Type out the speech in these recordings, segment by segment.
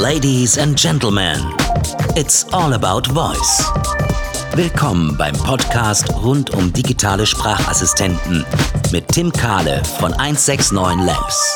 Ladies and Gentlemen, it's all about voice. Willkommen beim Podcast rund um digitale Sprachassistenten mit Tim Kahle von 169 Labs.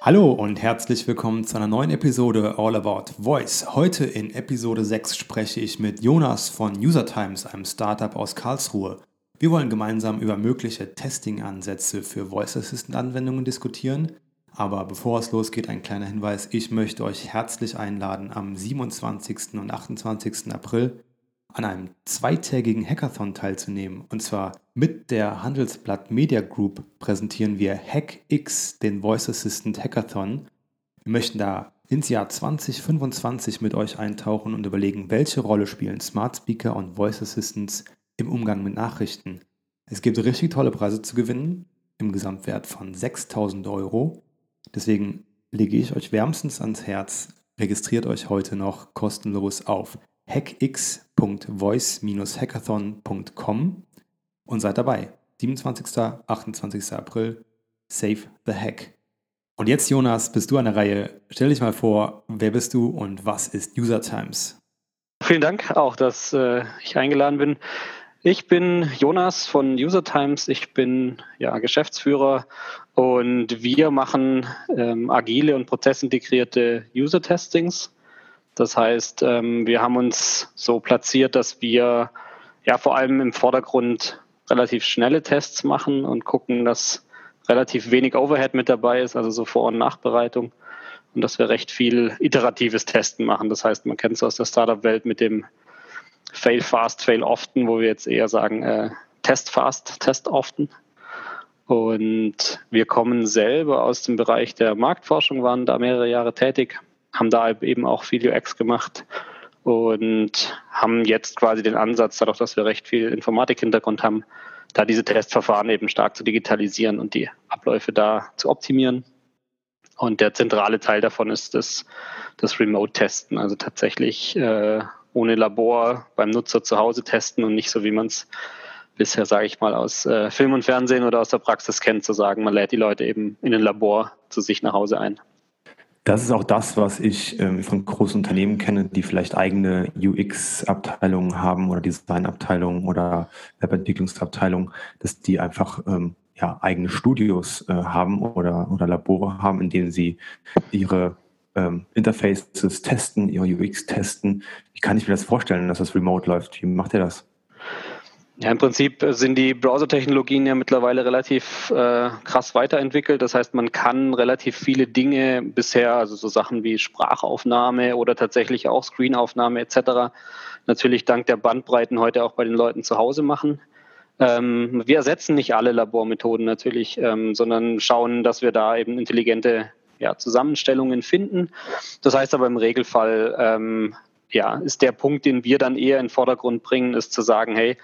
Hallo und herzlich willkommen zu einer neuen Episode All About Voice. Heute in Episode 6 spreche ich mit Jonas von User Times, einem Startup aus Karlsruhe. Wir wollen gemeinsam über mögliche Testing-Ansätze für Voice Assistant-Anwendungen diskutieren aber bevor es losgeht, ein kleiner Hinweis. Ich möchte euch herzlich einladen, am 27. und 28. April an einem zweitägigen Hackathon teilzunehmen. Und zwar mit der Handelsblatt Media Group präsentieren wir HackX, den Voice Assistant Hackathon. Wir möchten da ins Jahr 2025 mit euch eintauchen und überlegen, welche Rolle spielen Smart Speaker und Voice Assistants im Umgang mit Nachrichten. Es gibt richtig tolle Preise zu gewinnen, im Gesamtwert von 6000 Euro. Deswegen lege ich euch wärmstens ans Herz, registriert euch heute noch kostenlos auf hackx.voice-hackathon.com und seid dabei. 27. 28. April, Save the Hack. Und jetzt, Jonas, bist du an der Reihe. Stell dich mal vor, wer bist du und was ist User Times? Vielen Dank auch, dass äh, ich eingeladen bin. Ich bin Jonas von User Times. Ich bin ja, Geschäftsführer und wir machen ähm, agile und prozessintegrierte User-Testings. Das heißt, ähm, wir haben uns so platziert, dass wir ja vor allem im Vordergrund relativ schnelle Tests machen und gucken, dass relativ wenig Overhead mit dabei ist, also so Vor- und Nachbereitung. Und dass wir recht viel iteratives Testen machen. Das heißt, man kennt es aus der Startup-Welt mit dem Fail fast, fail often, wo wir jetzt eher sagen, äh, Test fast, Test often. Und wir kommen selber aus dem Bereich der Marktforschung, waren da mehrere Jahre tätig, haben da eben auch viel UX gemacht und haben jetzt quasi den Ansatz, dadurch, dass wir recht viel Informatik-Hintergrund haben, da diese Testverfahren eben stark zu digitalisieren und die Abläufe da zu optimieren. Und der zentrale Teil davon ist das, das Remote-Testen, also tatsächlich äh, ohne Labor beim Nutzer zu Hause testen und nicht so, wie man es bisher, sage ich mal, aus äh, Film und Fernsehen oder aus der Praxis kennt, zu sagen, man lädt die Leute eben in ein Labor zu sich nach Hause ein. Das ist auch das, was ich ähm, von großen Unternehmen kenne, die vielleicht eigene UX-Abteilungen haben oder Design-Abteilungen oder Webentwicklungsabteilungen, dass die einfach ähm, ja, eigene Studios äh, haben oder, oder Labore haben, in denen sie ihre ähm, Interfaces testen, ihre UX testen. Wie kann ich mir das vorstellen, dass das remote läuft? Wie macht ihr das? Ja, im Prinzip sind die Browser-Technologien ja mittlerweile relativ äh, krass weiterentwickelt. Das heißt, man kann relativ viele Dinge bisher, also so Sachen wie Sprachaufnahme oder tatsächlich auch Screenaufnahme etc., natürlich dank der Bandbreiten heute auch bei den Leuten zu Hause machen. Ähm, wir ersetzen nicht alle Labormethoden natürlich, ähm, sondern schauen, dass wir da eben intelligente ja, Zusammenstellungen finden. Das heißt aber im Regelfall, ähm, ja, ist der Punkt, den wir dann eher in den Vordergrund bringen, ist zu sagen, hey,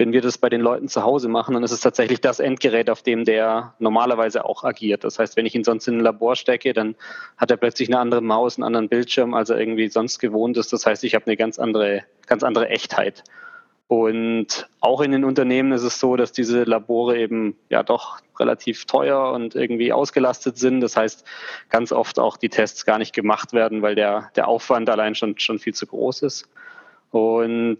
wenn wir das bei den Leuten zu Hause machen, dann ist es tatsächlich das Endgerät, auf dem der normalerweise auch agiert. Das heißt, wenn ich ihn sonst in ein Labor stecke, dann hat er plötzlich eine andere Maus, einen anderen Bildschirm, als er irgendwie sonst gewohnt ist. Das heißt, ich habe eine ganz andere, ganz andere Echtheit. Und auch in den Unternehmen ist es so, dass diese Labore eben ja doch relativ teuer und irgendwie ausgelastet sind. Das heißt, ganz oft auch die Tests gar nicht gemacht werden, weil der, der Aufwand allein schon, schon viel zu groß ist. Und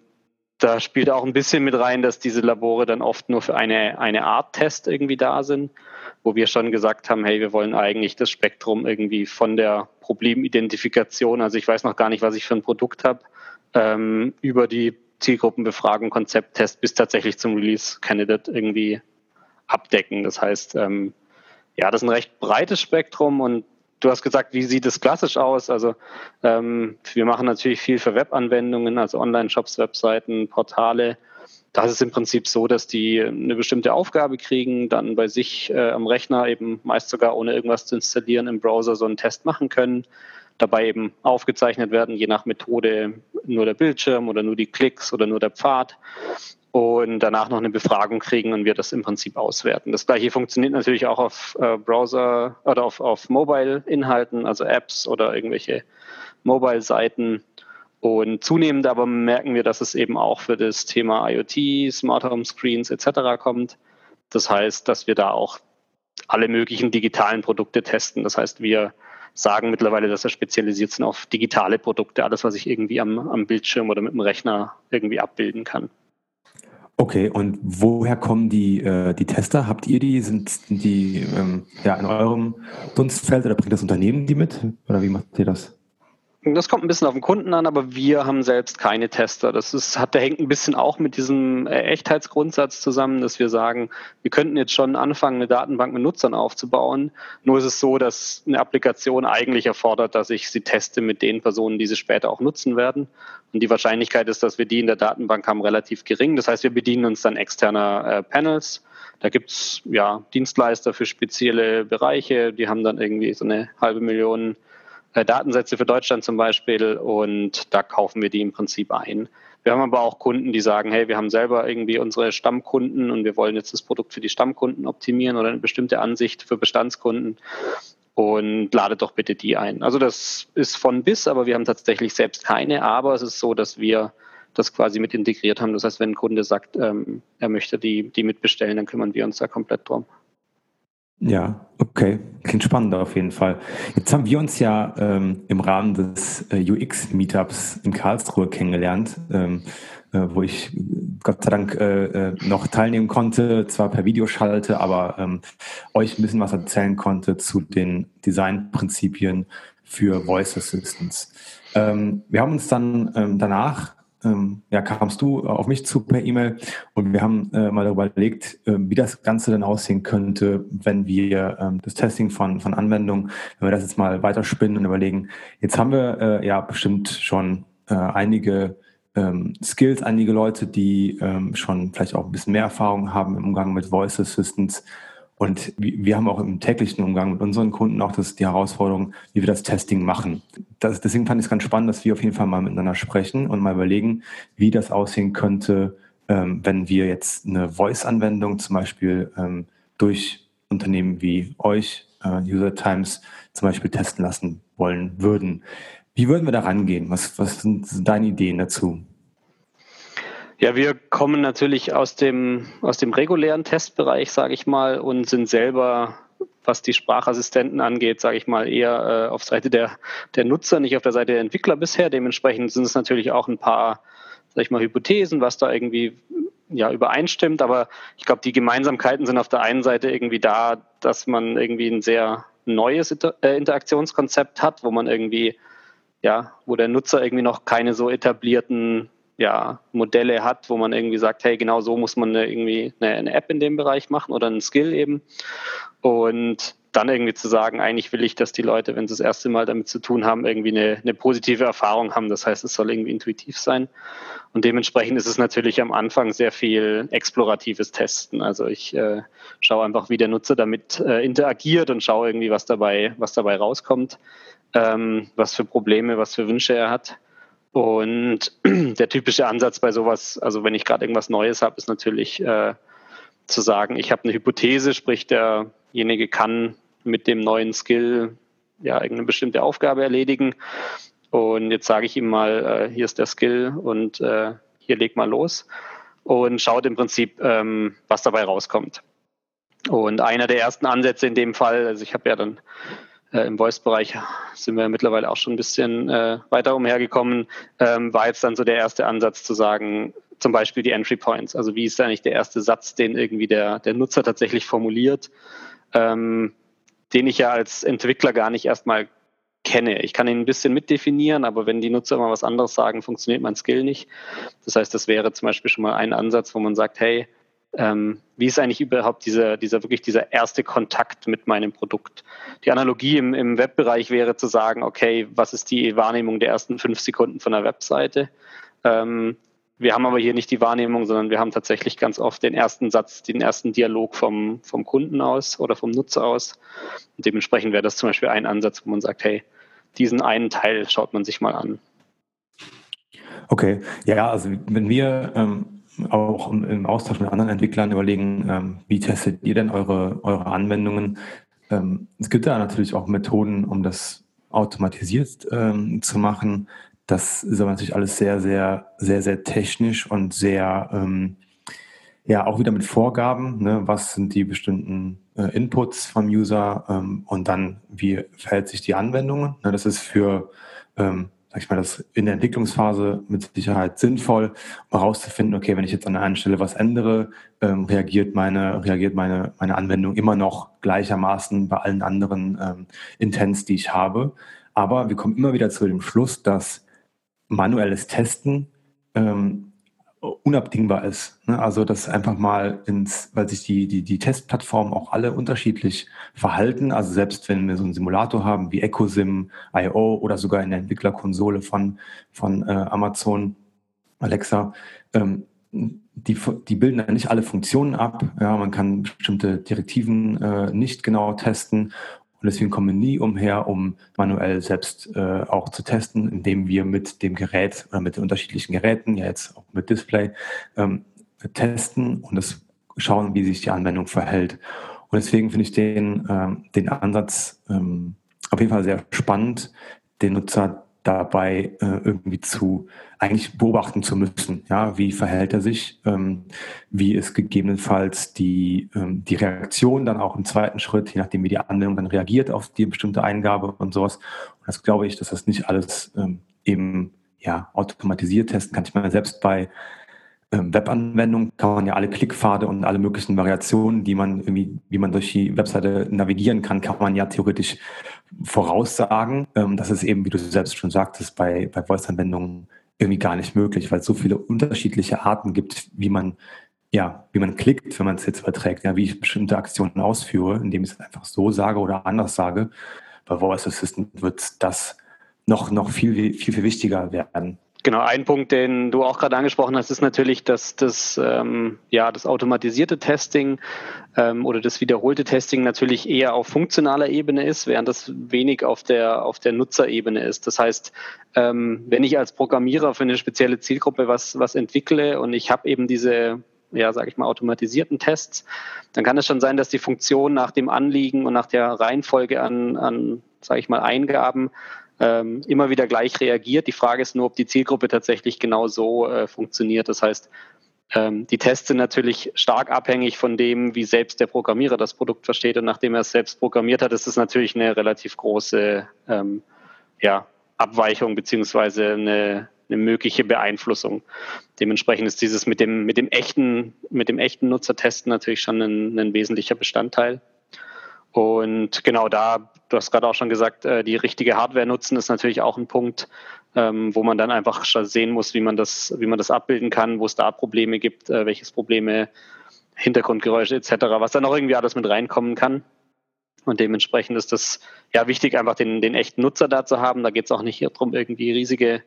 da spielt auch ein bisschen mit rein, dass diese Labore dann oft nur für eine, eine Art Test irgendwie da sind, wo wir schon gesagt haben, hey, wir wollen eigentlich das Spektrum irgendwie von der Problemidentifikation, also ich weiß noch gar nicht, was ich für ein Produkt habe, ähm, über die Zielgruppenbefragung, Konzepttest bis tatsächlich zum Release Candidate irgendwie abdecken. Das heißt, ähm, ja, das ist ein recht breites Spektrum und du hast gesagt, wie sieht es klassisch aus? Also ähm, wir machen natürlich viel für Webanwendungen, also Online-Shops, Webseiten, Portale. Das ist im Prinzip so, dass die eine bestimmte Aufgabe kriegen, dann bei sich äh, am Rechner eben meist sogar ohne irgendwas zu installieren im Browser so einen Test machen können. Dabei eben aufgezeichnet werden, je nach Methode nur der Bildschirm oder nur die Klicks oder nur der Pfad und danach noch eine Befragung kriegen und wir das im Prinzip auswerten. Das gleiche funktioniert natürlich auch auf äh, Browser oder auf, auf Mobile-Inhalten, also Apps oder irgendwelche Mobile-Seiten. Und zunehmend aber merken wir, dass es eben auch für das Thema IoT, Smart Home Screens etc. kommt. Das heißt, dass wir da auch alle möglichen digitalen Produkte testen. Das heißt, wir sagen mittlerweile, dass wir spezialisiert sind auf digitale Produkte, alles, was ich irgendwie am, am Bildschirm oder mit dem Rechner irgendwie abbilden kann. Okay, und woher kommen die, äh, die Tester? Habt ihr die? Sind die ähm, ja, in eurem Dunstfeld oder bringt das Unternehmen die mit? Oder wie macht ihr das? Das kommt ein bisschen auf den Kunden an, aber wir haben selbst keine Tester. Das ist, hat, der hängt ein bisschen auch mit diesem äh, Echtheitsgrundsatz zusammen, dass wir sagen, wir könnten jetzt schon anfangen, eine Datenbank mit Nutzern aufzubauen. Nur ist es so, dass eine Applikation eigentlich erfordert, dass ich sie teste mit den Personen, die sie später auch nutzen werden. Und die Wahrscheinlichkeit ist, dass wir die in der Datenbank haben, relativ gering. Das heißt, wir bedienen uns dann externer äh, Panels. Da gibt's ja Dienstleister für spezielle Bereiche, die haben dann irgendwie so eine halbe Million Datensätze für Deutschland zum Beispiel und da kaufen wir die im Prinzip ein. Wir haben aber auch Kunden, die sagen, hey, wir haben selber irgendwie unsere Stammkunden und wir wollen jetzt das Produkt für die Stammkunden optimieren oder eine bestimmte Ansicht für Bestandskunden und ladet doch bitte die ein. Also das ist von bis, aber wir haben tatsächlich selbst keine, aber es ist so, dass wir das quasi mit integriert haben. Das heißt, wenn ein Kunde sagt, ähm, er möchte die, die mitbestellen, dann kümmern wir uns da komplett drum. Ja, okay. Klingt spannend auf jeden Fall. Jetzt haben wir uns ja ähm, im Rahmen des äh, UX-Meetups in Karlsruhe kennengelernt, ähm, äh, wo ich Gott sei Dank äh, äh, noch teilnehmen konnte, zwar per Videoschalte, aber ähm, euch ein bisschen was erzählen konnte zu den Designprinzipien für Voice Assistants. Ähm, wir haben uns dann ähm, danach ähm, ja, kamst du auf mich zu per E-Mail und wir haben äh, mal darüber überlegt, äh, wie das Ganze denn aussehen könnte, wenn wir ähm, das Testing von, von Anwendungen, wenn wir das jetzt mal weiterspinnen und überlegen, jetzt haben wir äh, ja bestimmt schon äh, einige ähm, Skills, einige Leute, die ähm, schon vielleicht auch ein bisschen mehr Erfahrung haben im Umgang mit Voice Assistants und wir haben auch im täglichen Umgang mit unseren Kunden auch das, die Herausforderung, wie wir das Testing machen. Das, deswegen fand ich es ganz spannend, dass wir auf jeden Fall mal miteinander sprechen und mal überlegen, wie das aussehen könnte, ähm, wenn wir jetzt eine Voice-Anwendung zum Beispiel ähm, durch Unternehmen wie euch, äh, User Times, zum Beispiel testen lassen wollen würden. Wie würden wir da rangehen? Was, was sind deine Ideen dazu? Ja, wir kommen natürlich aus dem, aus dem regulären Testbereich, sage ich mal, und sind selber, was die Sprachassistenten angeht, sage ich mal, eher äh, auf Seite der, der Nutzer, nicht auf der Seite der Entwickler bisher. Dementsprechend sind es natürlich auch ein paar, sage ich mal, Hypothesen, was da irgendwie ja, übereinstimmt. Aber ich glaube, die Gemeinsamkeiten sind auf der einen Seite irgendwie da, dass man irgendwie ein sehr neues Inter äh, Interaktionskonzept hat, wo man irgendwie, ja, wo der Nutzer irgendwie noch keine so etablierten ja, Modelle hat, wo man irgendwie sagt, hey, genau so muss man irgendwie eine, eine, App in dem Bereich machen oder einen Skill eben. Und dann irgendwie zu sagen, eigentlich will ich, dass die Leute, wenn sie das erste Mal damit zu tun haben, irgendwie eine, eine positive Erfahrung haben. Das heißt, es soll irgendwie intuitiv sein. Und dementsprechend ist es natürlich am Anfang sehr viel exploratives Testen. Also ich äh, schaue einfach, wie der Nutzer damit äh, interagiert und schaue irgendwie, was dabei, was dabei rauskommt, ähm, was für Probleme, was für Wünsche er hat. Und der typische Ansatz bei sowas, also wenn ich gerade irgendwas Neues habe, ist natürlich äh, zu sagen, ich habe eine Hypothese, sprich derjenige kann mit dem neuen Skill ja irgendeine bestimmte Aufgabe erledigen. Und jetzt sage ich ihm mal, äh, hier ist der Skill und äh, hier leg mal los und schaut im Prinzip, ähm, was dabei rauskommt. Und einer der ersten Ansätze in dem Fall, also ich habe ja dann äh, Im Voice-Bereich sind wir mittlerweile auch schon ein bisschen äh, weiter umhergekommen. Ähm, war jetzt dann so der erste Ansatz zu sagen, zum Beispiel die Entry Points. Also wie ist eigentlich der erste Satz, den irgendwie der, der Nutzer tatsächlich formuliert, ähm, den ich ja als Entwickler gar nicht erstmal kenne. Ich kann ihn ein bisschen mitdefinieren, aber wenn die Nutzer immer was anderes sagen, funktioniert mein Skill nicht. Das heißt, das wäre zum Beispiel schon mal ein Ansatz, wo man sagt, hey, ähm, wie ist eigentlich überhaupt dieser, dieser wirklich dieser erste Kontakt mit meinem Produkt? Die Analogie im, im Webbereich wäre zu sagen, okay, was ist die Wahrnehmung der ersten fünf Sekunden von der Webseite? Ähm, wir haben aber hier nicht die Wahrnehmung, sondern wir haben tatsächlich ganz oft den ersten Satz, den ersten Dialog vom, vom Kunden aus oder vom Nutzer aus. Und dementsprechend wäre das zum Beispiel ein Ansatz, wo man sagt, hey, diesen einen Teil schaut man sich mal an. Okay, ja, also wenn wir ähm auch im Austausch mit anderen Entwicklern überlegen, ähm, wie testet ihr denn eure, eure Anwendungen? Ähm, es gibt da natürlich auch Methoden, um das automatisiert ähm, zu machen. Das ist aber natürlich alles sehr, sehr, sehr, sehr technisch und sehr, ja, auch wieder mit Vorgaben. Ne? Was sind die bestimmten äh, Inputs vom User und dann, wie verhält sich die Anwendung. Ne, das ist für, sag ich mal, das in der Entwicklungsphase mit Sicherheit sinnvoll, um herauszufinden, okay, wenn ich jetzt an einer Stelle was ändere, ähm, reagiert meine, reagiert meine, meine Anwendung immer noch gleichermaßen bei allen anderen ähm, Intents, die ich habe. Aber wir kommen immer wieder zu dem Schluss, dass manuelles Testen ähm, unabdingbar ist. Ne? Also das einfach mal ins, weil sich die, die, die Testplattformen auch alle unterschiedlich verhalten. Also selbst wenn wir so einen Simulator haben wie EcoSim, IO oder sogar in der Entwicklerkonsole von, von äh, Amazon, Alexa, ähm, die, die bilden dann nicht alle Funktionen ab. Ja, man kann bestimmte Direktiven äh, nicht genau testen und deswegen kommen wir nie umher, um manuell selbst äh, auch zu testen, indem wir mit dem Gerät oder mit den unterschiedlichen Geräten, ja jetzt auch mit Display, ähm, testen und das schauen, wie sich die Anwendung verhält. Und deswegen finde ich den, ähm, den Ansatz ähm, auf jeden Fall sehr spannend, den Nutzer dabei äh, irgendwie zu eigentlich beobachten zu müssen. Ja, wie verhält er sich? Ähm, wie ist gegebenenfalls die, ähm, die Reaktion dann auch im zweiten Schritt, je nachdem wie die Anwendung dann reagiert auf die bestimmte Eingabe und sowas. Und das glaube ich, dass das nicht alles ähm, eben ja automatisiert testen kann. Ich meine, selbst bei Webanwendung kann man ja alle Klickpfade und alle möglichen Variationen, die man irgendwie, wie man durch die Webseite navigieren kann, kann man ja theoretisch voraussagen. Ähm, das ist eben, wie du selbst schon sagtest, bei, bei Voice-Anwendungen irgendwie gar nicht möglich, weil es so viele unterschiedliche Arten gibt, wie man ja, wie man klickt, wenn man es jetzt überträgt, ja, wie ich bestimmte Aktionen ausführe, indem ich es einfach so sage oder anders sage. Bei Voice Assistant wird das noch, noch viel, viel, viel wichtiger werden. Genau, ein Punkt, den du auch gerade angesprochen hast, ist natürlich, dass das, ähm, ja, das automatisierte Testing ähm, oder das wiederholte Testing natürlich eher auf funktionaler Ebene ist, während das wenig auf der, auf der Nutzerebene ist. Das heißt, ähm, wenn ich als Programmierer für eine spezielle Zielgruppe was, was entwickle und ich habe eben diese ja, sage ich mal, automatisierten Tests, dann kann es schon sein, dass die Funktion nach dem Anliegen und nach der Reihenfolge an, an sage ich mal, Eingaben ähm, immer wieder gleich reagiert. Die Frage ist nur, ob die Zielgruppe tatsächlich genau so äh, funktioniert. Das heißt, ähm, die Tests sind natürlich stark abhängig von dem, wie selbst der Programmierer das Produkt versteht. Und nachdem er es selbst programmiert hat, ist es natürlich eine relativ große ähm, ja, Abweichung beziehungsweise eine, eine mögliche Beeinflussung. Dementsprechend ist dieses mit dem, mit dem echten, mit dem echten Nutzertesten natürlich schon ein, ein wesentlicher Bestandteil. Und genau da, du hast gerade auch schon gesagt, äh, die richtige Hardware nutzen ist natürlich auch ein Punkt, ähm, wo man dann einfach sehen muss, wie man das, wie man das abbilden kann, wo es da Probleme gibt, äh, welches Probleme, Hintergrundgeräusche etc., was dann auch irgendwie alles mit reinkommen kann. Und dementsprechend ist das ja wichtig, einfach den, den echten Nutzer da zu haben. Da geht es auch nicht darum, irgendwie riesige,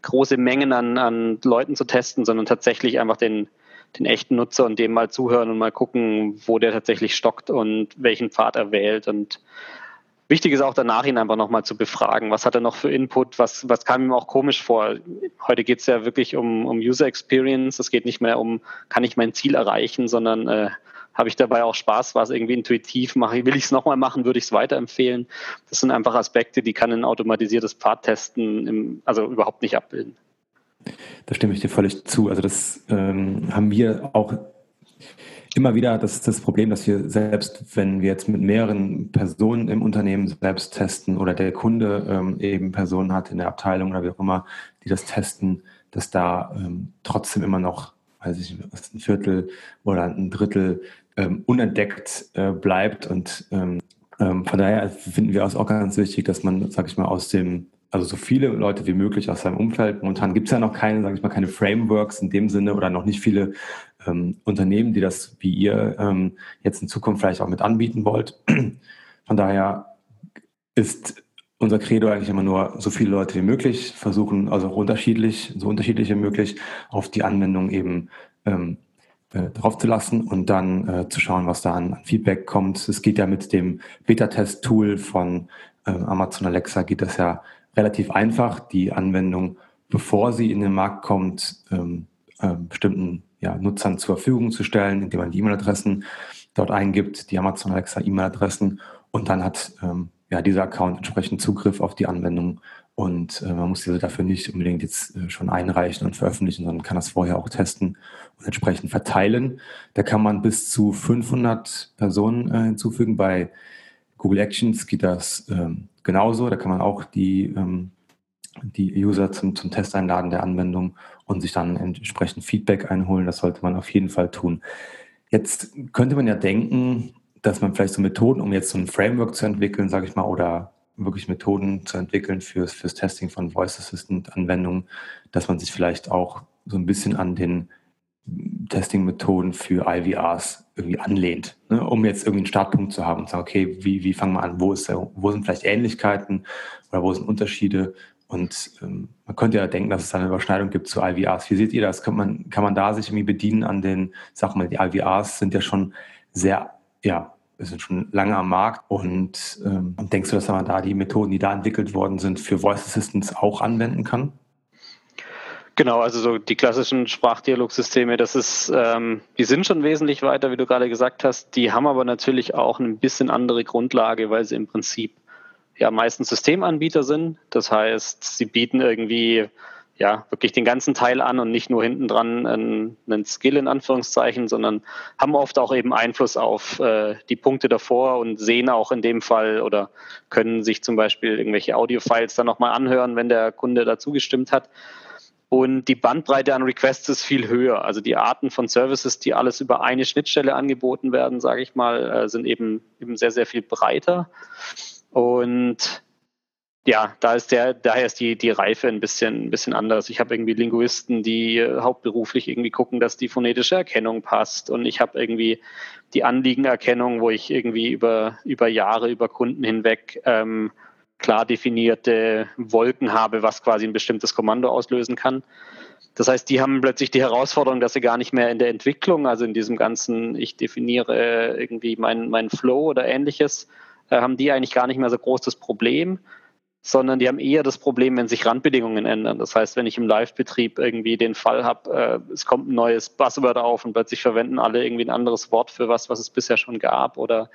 große Mengen an, an Leuten zu testen, sondern tatsächlich einfach den, den echten Nutzer und dem mal zuhören und mal gucken, wo der tatsächlich stockt und welchen Pfad er wählt. Und wichtig ist auch danach ihn einfach nochmal zu befragen, was hat er noch für Input, was, was kam ihm auch komisch vor. Heute geht es ja wirklich um, um User Experience, es geht nicht mehr um, kann ich mein Ziel erreichen, sondern äh, habe ich dabei auch Spaß, war es irgendwie intuitiv, mache, will ich es nochmal machen, würde ich es weiterempfehlen. Das sind einfach Aspekte, die kann ein automatisiertes Pfadtesten im, also überhaupt nicht abbilden. Da stimme ich dir völlig zu. Also das ähm, haben wir auch immer wieder das, das Problem, dass wir selbst, wenn wir jetzt mit mehreren Personen im Unternehmen selbst testen oder der Kunde ähm, eben Personen hat in der Abteilung oder wie auch immer, die das testen, dass da ähm, trotzdem immer noch, weiß ich nicht, ein Viertel oder ein Drittel ähm, unentdeckt äh, bleibt. Und ähm, ähm, von daher finden wir es auch ganz wichtig, dass man, sag ich mal, aus dem also so viele Leute wie möglich aus seinem Umfeld. Momentan gibt es ja noch keine, sage ich mal, keine Frameworks in dem Sinne oder noch nicht viele ähm, Unternehmen, die das wie ihr ähm, jetzt in Zukunft vielleicht auch mit anbieten wollt. Von daher ist unser Credo eigentlich immer nur so viele Leute wie möglich versuchen, also unterschiedlich, so unterschiedlich wie möglich auf die Anwendung eben ähm, äh, drauf zu lassen und dann äh, zu schauen, was da an, an, Feedback kommt. Es geht ja mit dem Beta-Test-Tool von äh, Amazon Alexa geht das ja relativ einfach, die Anwendung, bevor sie in den Markt kommt, ähm, äh, bestimmten ja, Nutzern zur Verfügung zu stellen, indem man die E-Mail-Adressen dort eingibt, die Amazon Alexa E-Mail-Adressen und dann hat ähm, ja, dieser Account entsprechend Zugriff auf die Anwendung und äh, man muss diese dafür nicht unbedingt jetzt äh, schon einreichen und veröffentlichen, sondern kann das vorher auch testen und entsprechend verteilen. Da kann man bis zu 500 Personen äh, hinzufügen. Bei Google Actions geht das ähm, genauso. Da kann man auch die, ähm, die User zum, zum Test einladen der Anwendung und sich dann entsprechend Feedback einholen. Das sollte man auf jeden Fall tun. Jetzt könnte man ja denken, dass man vielleicht so Methoden, um jetzt so ein Framework zu entwickeln, sage ich mal, oder wirklich Methoden zu entwickeln fürs, fürs Testing von Voice Assistant Anwendungen, dass man sich vielleicht auch so ein bisschen an den Testing-Methoden für IVRs irgendwie anlehnt, ne, um jetzt irgendwie einen Startpunkt zu haben und zu sagen, okay, wie, wie fangen wir an? Wo, ist, wo sind vielleicht Ähnlichkeiten oder wo sind Unterschiede? Und ähm, man könnte ja denken, dass es da eine Überschneidung gibt zu IVRs. Wie seht ihr das? Kann man, kann man da sich irgendwie bedienen an den, sag mal, die IVRs sind ja schon sehr, ja, sind schon lange am Markt. Und ähm, denkst du, dass man da die Methoden, die da entwickelt worden sind, für Voice Assistants auch anwenden kann? Genau, also so die klassischen Sprachdialogsysteme, das ist, ähm, die sind schon wesentlich weiter, wie du gerade gesagt hast. Die haben aber natürlich auch eine bisschen andere Grundlage, weil sie im Prinzip ja meistens Systemanbieter sind. Das heißt, sie bieten irgendwie ja wirklich den ganzen Teil an und nicht nur hinten dran einen, einen Skill in Anführungszeichen, sondern haben oft auch eben Einfluss auf äh, die Punkte davor und sehen auch in dem Fall oder können sich zum Beispiel irgendwelche Audiofiles dann nochmal anhören, wenn der Kunde dazu gestimmt hat. Und die Bandbreite an Requests ist viel höher. Also die Arten von Services, die alles über eine Schnittstelle angeboten werden, sage ich mal, äh, sind eben, eben sehr, sehr viel breiter. Und ja, da ist der, daher ist die, die Reife ein bisschen, ein bisschen anders. Ich habe irgendwie Linguisten, die hauptberuflich irgendwie gucken, dass die phonetische Erkennung passt. Und ich habe irgendwie die Anliegenerkennung, wo ich irgendwie über, über Jahre, über Kunden hinweg ähm, klar definierte Wolken habe, was quasi ein bestimmtes Kommando auslösen kann. Das heißt, die haben plötzlich die Herausforderung, dass sie gar nicht mehr in der Entwicklung, also in diesem ganzen, ich definiere irgendwie meinen mein Flow oder ähnliches, äh, haben die eigentlich gar nicht mehr so groß das Problem, sondern die haben eher das Problem, wenn sich Randbedingungen ändern. Das heißt, wenn ich im Live-Betrieb irgendwie den Fall habe, äh, es kommt ein neues Buzzword auf und plötzlich verwenden alle irgendwie ein anderes Wort für was, was es bisher schon gab oder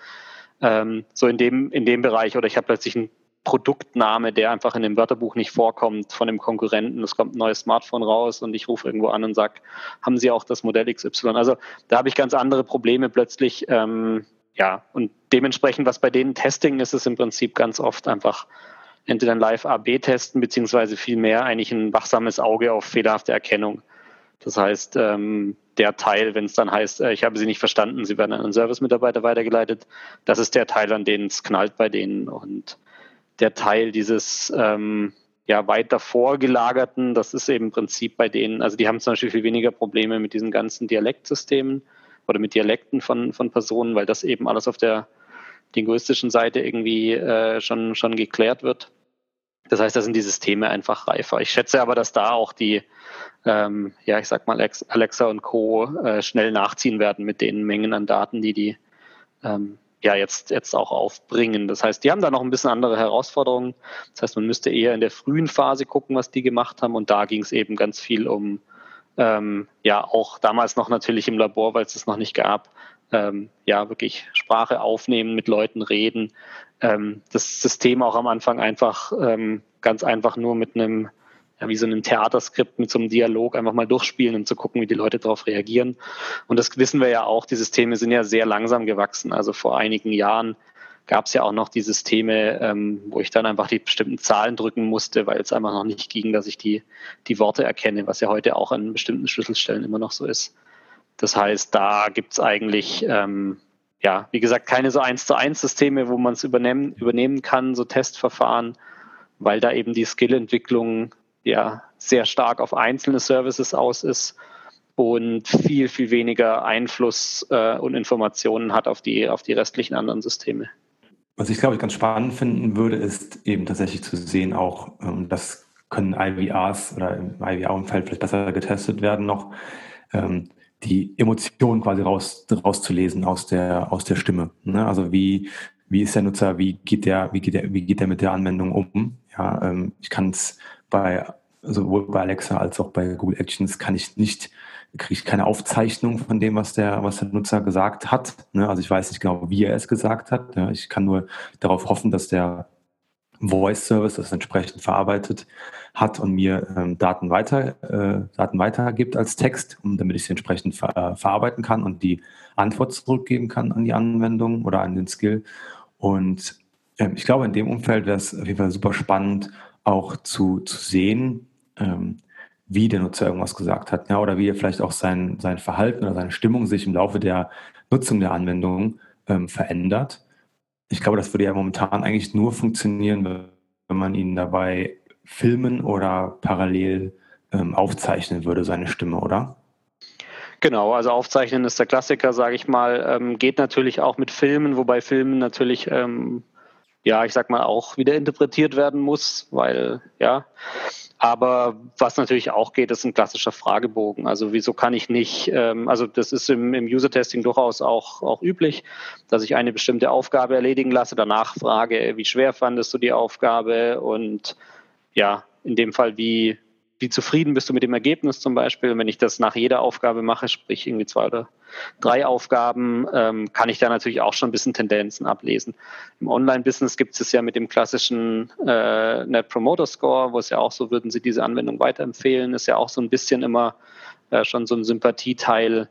ähm, so in dem, in dem Bereich oder ich habe plötzlich ein Produktname, der einfach in dem Wörterbuch nicht vorkommt von dem Konkurrenten. Es kommt ein neues Smartphone raus und ich rufe irgendwo an und sage, haben Sie auch das Modell XY? Also da habe ich ganz andere Probleme plötzlich. Ähm, ja, und dementsprechend, was bei denen Testing ist, ist im Prinzip ganz oft einfach entweder ein Live-AB testen, beziehungsweise vielmehr eigentlich ein wachsames Auge auf fehlerhafte Erkennung. Das heißt, ähm, der Teil, wenn es dann heißt, äh, ich habe Sie nicht verstanden, Sie werden an einen Service-Mitarbeiter weitergeleitet, das ist der Teil, an den es knallt bei denen. Und der Teil dieses ähm, ja weit davor gelagerten, das ist eben im Prinzip bei denen, also die haben zum Beispiel viel weniger Probleme mit diesen ganzen Dialektsystemen oder mit Dialekten von, von Personen, weil das eben alles auf der linguistischen Seite irgendwie äh, schon, schon geklärt wird. Das heißt, da sind die Systeme einfach reifer. Ich schätze aber, dass da auch die, ähm, ja, ich sag mal, Alexa und Co. Äh, schnell nachziehen werden mit den Mengen an Daten, die die ähm, ja jetzt, jetzt auch aufbringen. Das heißt, die haben da noch ein bisschen andere Herausforderungen. Das heißt, man müsste eher in der frühen Phase gucken, was die gemacht haben. Und da ging es eben ganz viel um, ähm, ja, auch damals noch natürlich im Labor, weil es das noch nicht gab, ähm, ja, wirklich Sprache aufnehmen, mit Leuten reden. Ähm, das System auch am Anfang einfach ähm, ganz einfach nur mit einem ja, wie so ein Theaterskript mit so einem Dialog einfach mal durchspielen und zu gucken, wie die Leute darauf reagieren. Und das wissen wir ja auch, die Systeme sind ja sehr langsam gewachsen. Also vor einigen Jahren gab es ja auch noch die Systeme, ähm, wo ich dann einfach die bestimmten Zahlen drücken musste, weil es einfach noch nicht ging, dass ich die, die Worte erkenne, was ja heute auch an bestimmten Schlüsselstellen immer noch so ist. Das heißt, da gibt es eigentlich, ähm, ja, wie gesagt, keine so eins zu eins Systeme, wo man es übernehmen, übernehmen kann, so Testverfahren, weil da eben die Skillentwicklung ja sehr stark auf einzelne Services aus ist und viel, viel weniger Einfluss äh, und Informationen hat auf die, auf die restlichen anderen Systeme. Was ich, glaube ich, ganz spannend finden würde, ist eben tatsächlich zu sehen, auch ähm, das können IVRs oder im IVR-Umfeld vielleicht besser getestet werden noch, ähm, die Emotionen quasi raus, rauszulesen aus der, aus der Stimme. Ne? Also wie, wie ist der Nutzer, wie geht der, wie geht der, wie geht der mit der Anwendung um? Ja, ähm, ich kann es bei sowohl bei Alexa als auch bei Google Actions kann ich nicht, kriege ich keine Aufzeichnung von dem, was der, was der Nutzer gesagt hat. Ne? Also ich weiß nicht genau, wie er es gesagt hat. Ja? Ich kann nur darauf hoffen, dass der Voice Service das entsprechend verarbeitet hat und mir ähm, Daten weiter äh, Daten weitergibt als Text, um, damit ich sie entsprechend ver äh, verarbeiten kann und die Antwort zurückgeben kann an die Anwendung oder an den Skill. Und ähm, ich glaube, in dem Umfeld wäre es auf jeden Fall super spannend, auch zu, zu sehen, ähm, wie der Nutzer irgendwas gesagt hat, ja, oder wie er vielleicht auch sein, sein Verhalten oder seine Stimmung sich im Laufe der Nutzung der Anwendung ähm, verändert. Ich glaube, das würde ja momentan eigentlich nur funktionieren, wenn man ihn dabei filmen oder parallel ähm, aufzeichnen würde, seine Stimme, oder? Genau, also aufzeichnen ist der Klassiker, sage ich mal. Ähm, geht natürlich auch mit Filmen, wobei Filmen natürlich, ähm, ja, ich sag mal, auch wieder interpretiert werden muss, weil, ja. Aber was natürlich auch geht, ist ein klassischer Fragebogen. Also wieso kann ich nicht, ähm, also das ist im, im User-Testing durchaus auch, auch üblich, dass ich eine bestimmte Aufgabe erledigen lasse, danach frage, wie schwer fandest du die Aufgabe und ja, in dem Fall, wie, wie zufrieden bist du mit dem Ergebnis zum Beispiel. Wenn ich das nach jeder Aufgabe mache, sprich irgendwie zwei oder drei Aufgaben, ähm, kann ich da natürlich auch schon ein bisschen Tendenzen ablesen. Im Online-Business gibt es ja mit dem klassischen äh, Net Promoter Score, wo es ja auch so, würden Sie diese Anwendung weiterempfehlen, ist ja auch so ein bisschen immer äh, schon so ein Sympathieteil.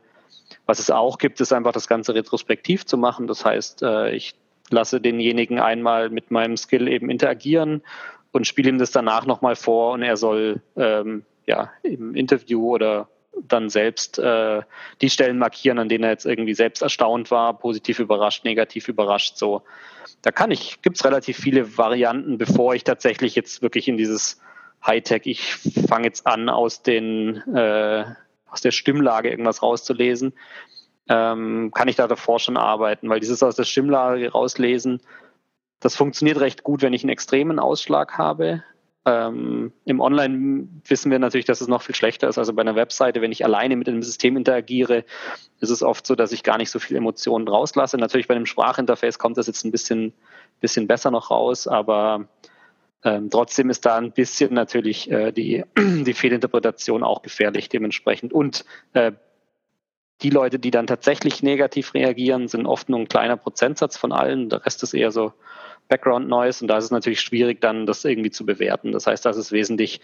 Was es auch gibt, ist einfach das Ganze retrospektiv zu machen. Das heißt, äh, ich lasse denjenigen einmal mit meinem Skill eben interagieren und spiele ihm das danach nochmal vor und er soll ähm, ja, im Interview oder dann selbst äh, die Stellen markieren, an denen er jetzt irgendwie selbst erstaunt war, positiv überrascht, negativ überrascht. So, da kann ich, gibt es relativ viele Varianten, bevor ich tatsächlich jetzt wirklich in dieses Hightech, ich fange jetzt an, aus den äh, aus der Stimmlage irgendwas rauszulesen, ähm, kann ich da davor schon arbeiten, weil dieses aus der Stimmlage rauslesen das funktioniert recht gut, wenn ich einen extremen Ausschlag habe. Ähm, Im Online wissen wir natürlich, dass es noch viel schlechter ist. Also bei einer Webseite, wenn ich alleine mit einem System interagiere, ist es oft so, dass ich gar nicht so viel Emotionen rauslasse. Natürlich bei einem Sprachinterface kommt das jetzt ein bisschen, bisschen besser noch raus, aber ähm, trotzdem ist da ein bisschen natürlich äh, die, die Fehlinterpretation auch gefährlich dementsprechend. Und äh, die Leute, die dann tatsächlich negativ reagieren, sind oft nur ein kleiner Prozentsatz von allen. Der Rest ist eher so Background Noise und da ist es natürlich schwierig, dann das irgendwie zu bewerten. Das heißt, das ist wesentlich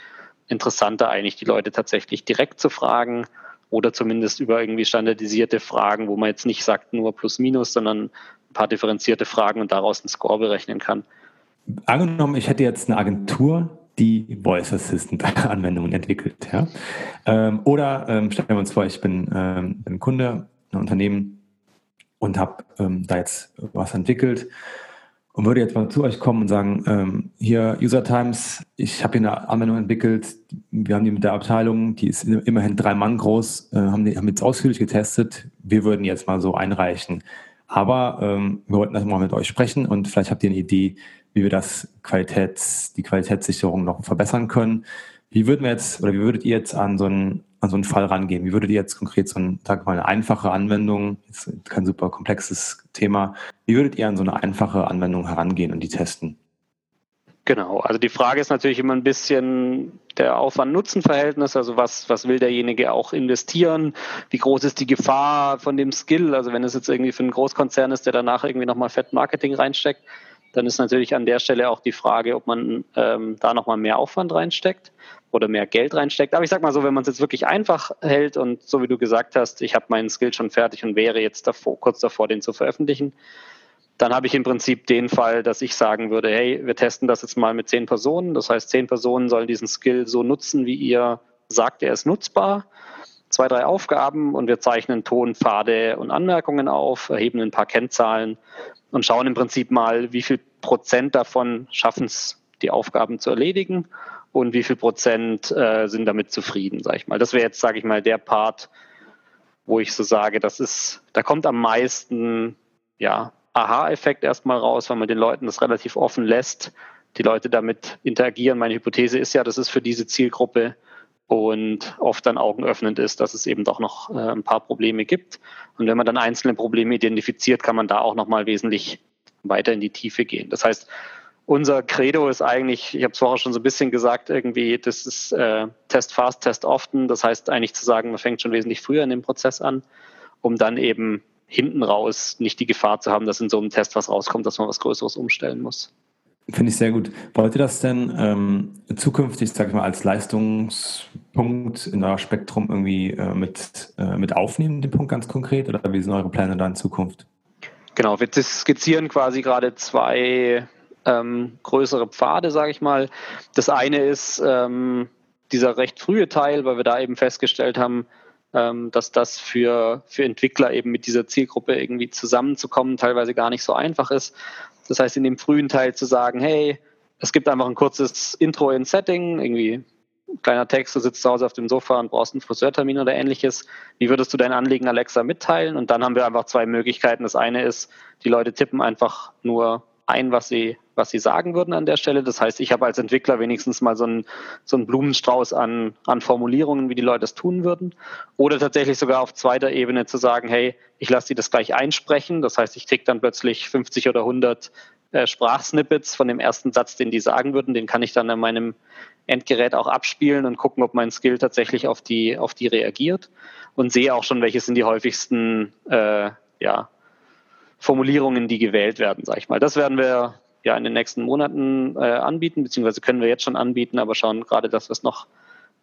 interessanter, eigentlich die Leute tatsächlich direkt zu fragen oder zumindest über irgendwie standardisierte Fragen, wo man jetzt nicht sagt nur plus minus, sondern ein paar differenzierte Fragen und daraus einen Score berechnen kann. Angenommen, ich hätte jetzt eine Agentur, die Voice Assistant Anwendungen entwickelt. Ja? Ähm, oder ähm, stellen wir uns vor, ich bin ähm, ein Kunde, ein Unternehmen und habe da jetzt was entwickelt und würde jetzt mal zu euch kommen und sagen, ähm, hier User Times, ich habe hier eine Anwendung entwickelt, wir haben die mit der Abteilung, die ist immerhin drei Mann groß, äh, haben, die, haben jetzt ausführlich getestet, wir würden jetzt mal so einreichen. Aber ähm, wir wollten das mal mit euch sprechen und vielleicht habt ihr eine Idee, wie wir das Qualitäts, die Qualitätssicherung noch verbessern können. Wie würden wir jetzt oder wie würdet ihr jetzt an so einen, an so einen Fall rangehen? Wie würdet ihr jetzt konkret so ein, sag mal, eine einfache Anwendung, ist kein super komplexes Thema, wie würdet ihr an so eine einfache Anwendung herangehen und die testen? Genau, also die Frage ist natürlich immer ein bisschen der Aufwand-Nutzen-Verhältnis, also was, was will derjenige auch investieren, wie groß ist die Gefahr von dem Skill, also wenn es jetzt irgendwie für einen Großkonzern ist, der danach irgendwie nochmal Fett Marketing reinsteckt, dann ist natürlich an der Stelle auch die Frage, ob man ähm, da nochmal mehr Aufwand reinsteckt oder mehr Geld reinsteckt. Aber ich sag mal so, wenn man es jetzt wirklich einfach hält und so wie du gesagt hast, ich habe meinen Skill schon fertig und wäre jetzt davor, kurz davor, den zu veröffentlichen, dann habe ich im Prinzip den Fall, dass ich sagen würde, hey, wir testen das jetzt mal mit zehn Personen. Das heißt, zehn Personen sollen diesen Skill so nutzen, wie ihr sagt, er ist nutzbar. Zwei, drei Aufgaben und wir zeichnen Ton, Pfade und Anmerkungen auf, erheben ein paar Kennzahlen und schauen im Prinzip mal, wie viel Prozent davon schaffen es, die Aufgaben zu erledigen und wie viel Prozent äh, sind damit zufrieden, sage ich mal. Das wäre jetzt, sage ich mal, der Part, wo ich so sage, das ist, da kommt am meisten, ja, Aha-Effekt erstmal raus, weil man den Leuten das relativ offen lässt, die Leute damit interagieren. Meine Hypothese ist ja, dass es für diese Zielgruppe und oft dann augenöffnend ist, dass es eben doch noch äh, ein paar Probleme gibt. Und wenn man dann einzelne Probleme identifiziert, kann man da auch nochmal wesentlich weiter in die Tiefe gehen. Das heißt, unser Credo ist eigentlich, ich habe es vorher schon so ein bisschen gesagt, irgendwie, das ist äh, Test fast, Test often. Das heißt eigentlich zu sagen, man fängt schon wesentlich früher in dem Prozess an, um dann eben hinten raus nicht die Gefahr zu haben, dass in so einem Test was rauskommt, dass man was Größeres umstellen muss. Finde ich sehr gut. Wollt ihr das denn ähm, zukünftig, sag ich mal, als Leistungspunkt in euer Spektrum irgendwie äh, mit, äh, mit aufnehmen, den Punkt ganz konkret? Oder wie sind eure Pläne da in Zukunft? Genau, wir skizzieren quasi gerade zwei ähm, größere Pfade, sage ich mal. Das eine ist ähm, dieser recht frühe Teil, weil wir da eben festgestellt haben, dass das für, für Entwickler eben mit dieser Zielgruppe irgendwie zusammenzukommen teilweise gar nicht so einfach ist. Das heißt, in dem frühen Teil zu sagen, hey, es gibt einfach ein kurzes Intro in Setting, irgendwie ein kleiner Text, du sitzt zu Hause auf dem Sofa und brauchst einen Friseurtermin oder ähnliches. Wie würdest du dein Anliegen Alexa mitteilen? Und dann haben wir einfach zwei Möglichkeiten. Das eine ist, die Leute tippen einfach nur ein, was sie, was sie sagen würden an der Stelle. Das heißt, ich habe als Entwickler wenigstens mal so einen, so einen Blumenstrauß an, an Formulierungen, wie die Leute es tun würden. Oder tatsächlich sogar auf zweiter Ebene zu sagen, hey, ich lasse sie das gleich einsprechen. Das heißt, ich kriege dann plötzlich 50 oder 100 äh, Sprachsnippets von dem ersten Satz, den die sagen würden. Den kann ich dann an meinem Endgerät auch abspielen und gucken, ob mein Skill tatsächlich auf die, auf die reagiert. Und sehe auch schon, welche sind die häufigsten äh, ja, Formulierungen, die gewählt werden, sage ich mal. Das werden wir ja in den nächsten Monaten äh, anbieten, beziehungsweise können wir jetzt schon anbieten, aber schauen gerade, dass wir es noch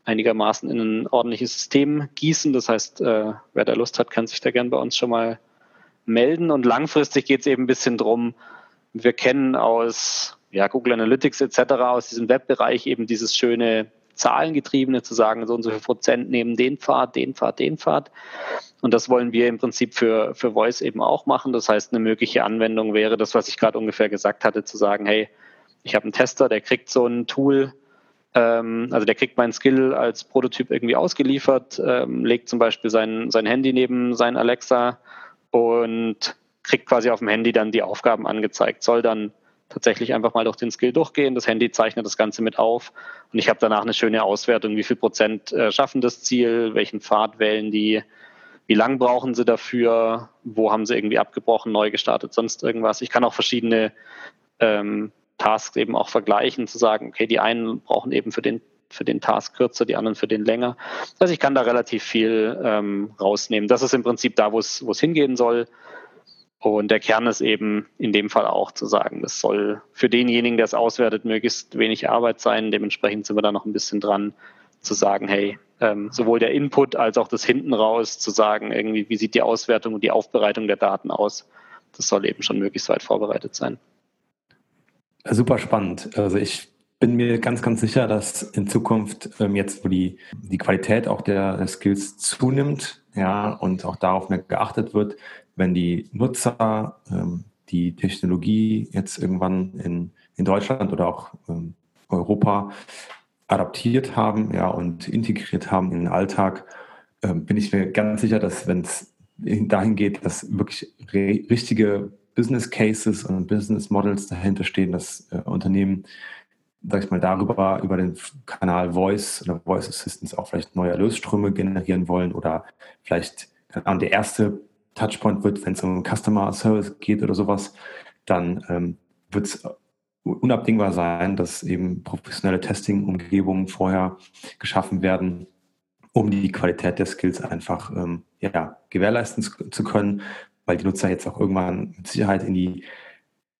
einigermaßen in ein ordentliches System gießen. Das heißt, äh, wer da Lust hat, kann sich da gern bei uns schon mal melden. Und langfristig geht es eben ein bisschen drum, wir kennen aus ja, Google Analytics etc., aus diesem Webbereich eben dieses schöne Zahlengetriebene zu sagen, so und so viel Prozent nehmen den Pfad, den Pfad, den Pfad. Und das wollen wir im Prinzip für, für Voice eben auch machen. Das heißt, eine mögliche Anwendung wäre das, was ich gerade ungefähr gesagt hatte, zu sagen, hey, ich habe einen Tester, der kriegt so ein Tool, ähm, also der kriegt meinen Skill als Prototyp irgendwie ausgeliefert, ähm, legt zum Beispiel sein, sein Handy neben sein Alexa und kriegt quasi auf dem Handy dann die Aufgaben angezeigt, soll dann tatsächlich einfach mal durch den Skill durchgehen. Das Handy zeichnet das Ganze mit auf und ich habe danach eine schöne Auswertung, wie viel Prozent äh, schaffen das Ziel, welchen Pfad wählen die, wie lang brauchen sie dafür, wo haben sie irgendwie abgebrochen, neu gestartet, sonst irgendwas. Ich kann auch verschiedene ähm, Tasks eben auch vergleichen, zu sagen, okay, die einen brauchen eben für den für den Task kürzer, die anderen für den länger. Also ich kann da relativ viel ähm, rausnehmen. Das ist im Prinzip da, wo es hingehen soll. Und der Kern ist eben in dem Fall auch zu sagen, das soll für denjenigen, der es auswertet, möglichst wenig Arbeit sein. Dementsprechend sind wir da noch ein bisschen dran zu sagen, hey, ähm, sowohl der Input als auch das hinten raus zu sagen, irgendwie, wie sieht die Auswertung und die Aufbereitung der Daten aus. Das soll eben schon möglichst weit vorbereitet sein. Super spannend. Also ich bin mir ganz, ganz sicher, dass in Zukunft ähm, jetzt, wo die, die Qualität auch der Skills zunimmt, ja, und auch darauf mehr geachtet wird, wenn die Nutzer ähm, die Technologie jetzt irgendwann in, in Deutschland oder auch ähm, Europa adaptiert haben ja, und integriert haben in den Alltag, ähm, bin ich mir ganz sicher, dass wenn es dahin geht, dass wirklich richtige Business Cases und Business Models dahinter stehen, dass äh, Unternehmen, sag ich mal, darüber, über den Kanal Voice oder Voice Assistance auch vielleicht neue Erlösströme generieren wollen oder vielleicht der erste Touchpoint wird, wenn es um Customer Service geht oder sowas, dann ähm, wird es unabdingbar sein, dass eben professionelle Testing-Umgebungen vorher geschaffen werden, um die Qualität der Skills einfach ähm, ja, gewährleisten zu, können, weil die Nutzer jetzt auch irgendwann mit Sicherheit in die,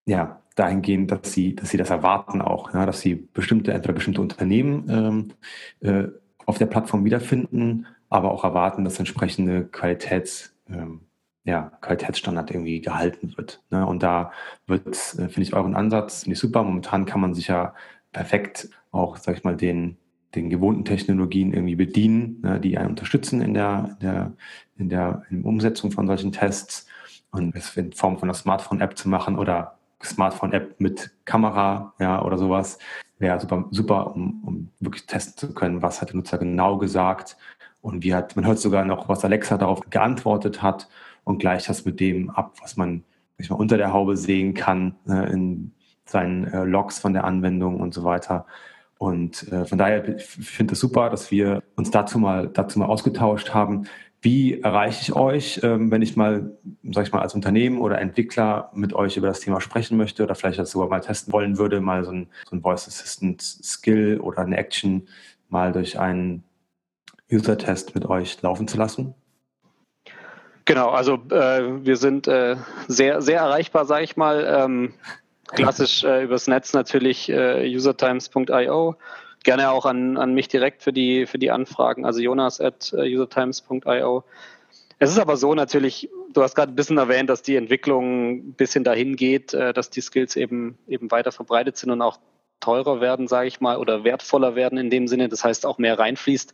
ja, dahin gehen, dass sie, dass sie das erwarten auch, ja, dass sie bestimmte, entweder bestimmte Unternehmen ähm, äh, auf der Plattform wiederfinden, aber auch erwarten, dass entsprechende Qualitäts, ähm, ja, Qualitätsstandard irgendwie gehalten wird. Ne? Und da wird, äh, finde ich, euren Ansatz nicht super. Momentan kann man sich ja perfekt auch, sag ich mal, den, den gewohnten Technologien irgendwie bedienen, ne, die einen unterstützen in der, in der, in der in Umsetzung von solchen Tests und es in Form von einer Smartphone-App zu machen oder Smartphone-App mit Kamera, ja, oder sowas, wäre super, super, um, um wirklich testen zu können, was hat der Nutzer genau gesagt und wie hat, man hört sogar noch, was Alexa darauf geantwortet hat und gleicht das mit dem ab, was man mal, unter der Haube sehen kann äh, in seinen äh, Logs von der Anwendung und so weiter. Und äh, von daher finde ich es super, dass wir uns dazu mal, dazu mal ausgetauscht haben. Wie erreiche ich euch, ähm, wenn ich mal, sag ich mal, als Unternehmen oder Entwickler mit euch über das Thema sprechen möchte oder vielleicht das sogar mal testen wollen würde, mal so ein, so ein Voice Assistant Skill oder eine Action mal durch einen User-Test mit euch laufen zu lassen? Genau, also äh, wir sind äh, sehr, sehr erreichbar, sage ich mal. Ähm, klassisch äh, übers Netz natürlich äh, usertimes.io. Gerne auch an, an mich direkt für die, für die Anfragen, also jonas at äh, usertimes.io. Es ist aber so natürlich, du hast gerade ein bisschen erwähnt, dass die Entwicklung ein bisschen dahin geht, äh, dass die Skills eben, eben weiter verbreitet sind und auch teurer werden, sage ich mal, oder wertvoller werden in dem Sinne, das heißt auch mehr reinfließt.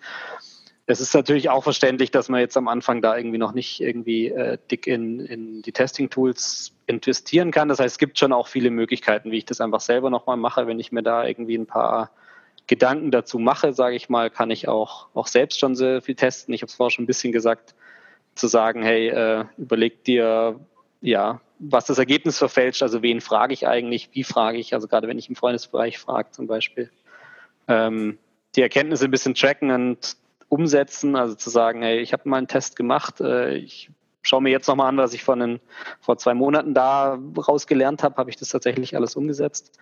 Es ist natürlich auch verständlich, dass man jetzt am Anfang da irgendwie noch nicht irgendwie äh, dick in, in die Testing-Tools investieren kann. Das heißt, es gibt schon auch viele Möglichkeiten, wie ich das einfach selber nochmal mache. Wenn ich mir da irgendwie ein paar Gedanken dazu mache, sage ich mal, kann ich auch, auch selbst schon sehr viel testen. Ich habe es vorher schon ein bisschen gesagt, zu sagen, hey, äh, überleg dir, ja, was das Ergebnis verfälscht, also wen frage ich eigentlich, wie frage ich, also gerade wenn ich im Freundesbereich frage zum Beispiel. Ähm, die Erkenntnisse ein bisschen tracken und umsetzen, also zu sagen, hey, ich habe mal einen Test gemacht, äh, ich schaue mir jetzt nochmal an, was ich von den, vor zwei Monaten da rausgelernt habe, habe ich das tatsächlich alles umgesetzt.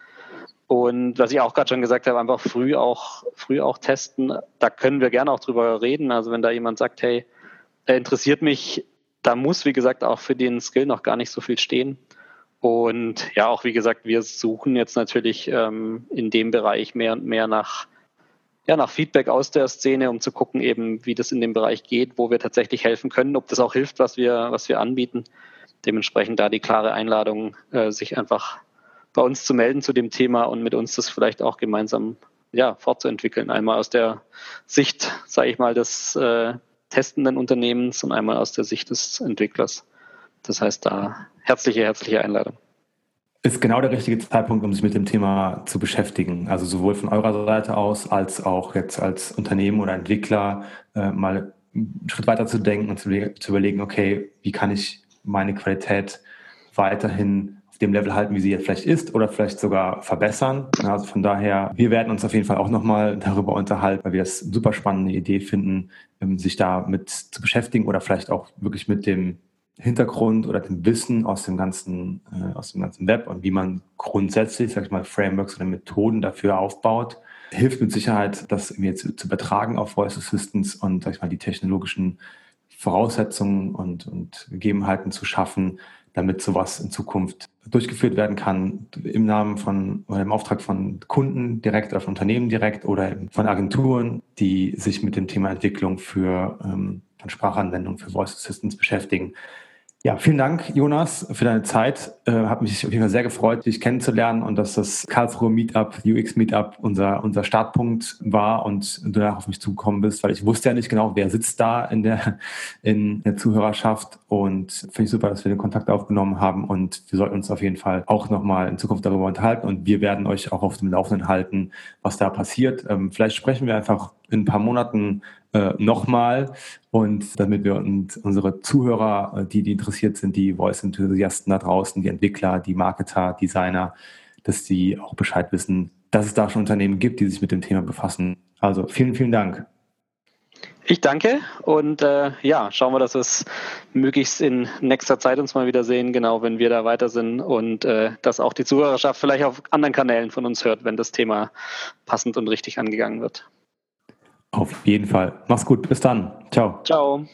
Und was ich auch gerade schon gesagt habe, einfach früh auch, früh auch testen, da können wir gerne auch drüber reden. Also wenn da jemand sagt, hey, er interessiert mich, da muss, wie gesagt, auch für den Skill noch gar nicht so viel stehen. Und ja, auch wie gesagt, wir suchen jetzt natürlich ähm, in dem Bereich mehr und mehr nach, ja, nach Feedback aus der Szene, um zu gucken, eben, wie das in dem Bereich geht, wo wir tatsächlich helfen können, ob das auch hilft, was wir, was wir anbieten. Dementsprechend da die klare Einladung, äh, sich einfach bei uns zu melden zu dem Thema und mit uns das vielleicht auch gemeinsam ja, fortzuentwickeln. Einmal aus der Sicht, sage ich mal, des äh, testenden Unternehmens und einmal aus der Sicht des Entwicklers. Das heißt, da herzliche, herzliche Einladung. Ist genau der richtige Zeitpunkt, um sich mit dem Thema zu beschäftigen. Also sowohl von eurer Seite aus als auch jetzt als Unternehmen oder Entwickler äh, mal einen Schritt weiter zu denken und zu, zu überlegen, okay, wie kann ich meine Qualität weiterhin dem Level halten, wie sie jetzt vielleicht ist oder vielleicht sogar verbessern. Also von daher, wir werden uns auf jeden Fall auch nochmal darüber unterhalten, weil wir es super spannende Idee finden, ähm, sich damit zu beschäftigen oder vielleicht auch wirklich mit dem Hintergrund oder dem Wissen aus dem ganzen, äh, aus dem ganzen Web und wie man grundsätzlich, sag ich mal, Frameworks oder Methoden dafür aufbaut, hilft mit Sicherheit, das irgendwie zu, übertragen auf Voice Assistants und, sag ich mal, die technologischen Voraussetzungen und, und Gegebenheiten zu schaffen, damit sowas in Zukunft durchgeführt werden kann im Namen von oder im Auftrag von Kunden direkt oder von Unternehmen direkt oder von Agenturen, die sich mit dem Thema Entwicklung für ähm, von Sprachanwendungen für Voice Assistants beschäftigen. Ja, vielen Dank, Jonas, für deine Zeit. Äh, hat mich auf jeden Fall sehr gefreut, dich kennenzulernen und dass das Karlsruhe Meetup, UX Meetup unser, unser Startpunkt war und du danach auf mich zugekommen bist, weil ich wusste ja nicht genau, wer sitzt da in der, in der Zuhörerschaft und finde ich super, dass wir den Kontakt aufgenommen haben und wir sollten uns auf jeden Fall auch nochmal in Zukunft darüber unterhalten und wir werden euch auch auf dem Laufenden halten, was da passiert. Ähm, vielleicht sprechen wir einfach in ein paar Monaten äh, nochmal und damit wir und unsere Zuhörer, äh, die, die interessiert sind, die Voice-Enthusiasten da draußen, die Entwickler, die Marketer, Designer, dass die auch Bescheid wissen, dass es da schon Unternehmen gibt, die sich mit dem Thema befassen. Also vielen, vielen Dank. Ich danke und äh, ja, schauen wir, dass es möglichst in nächster Zeit uns mal wieder sehen, genau, wenn wir da weiter sind und äh, dass auch die Zuhörerschaft vielleicht auf anderen Kanälen von uns hört, wenn das Thema passend und richtig angegangen wird. Auf jeden Fall. Mach's gut. Bis dann. Ciao. Ciao.